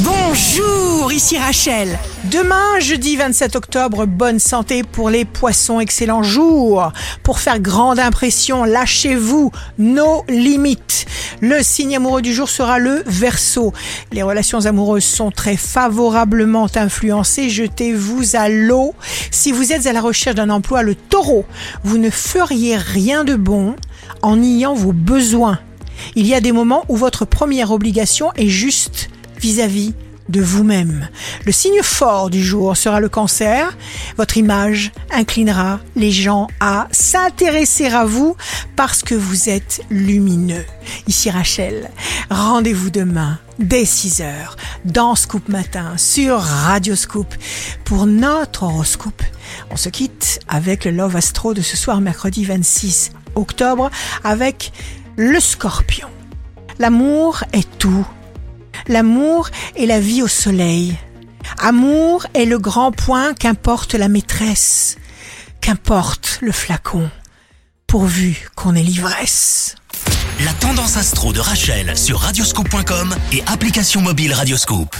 Bonjour, ici Rachel. Demain, jeudi 27 octobre, bonne santé pour les poissons, excellent jour. Pour faire grande impression, lâchez-vous nos limites. Le signe amoureux du jour sera le verso. Les relations amoureuses sont très favorablement influencées. Jetez-vous à l'eau. Si vous êtes à la recherche d'un emploi, le taureau, vous ne feriez rien de bon en niant vos besoins. Il y a des moments où votre première obligation est juste vis-à-vis de vous-même. Le signe fort du jour sera le cancer. Votre image inclinera les gens à s'intéresser à vous parce que vous êtes lumineux. Ici Rachel, rendez-vous demain dès 6h dans Scoop Matin sur Radio Scoop pour notre horoscope. On se quitte avec le Love Astro de ce soir mercredi 26 octobre avec le scorpion. L'amour est tout L'amour est la vie au soleil. Amour est le grand point qu'importe la maîtresse, qu'importe le flacon, pourvu qu'on ait l'ivresse. La tendance astro de Rachel sur radioscope.com et application mobile Radioscope.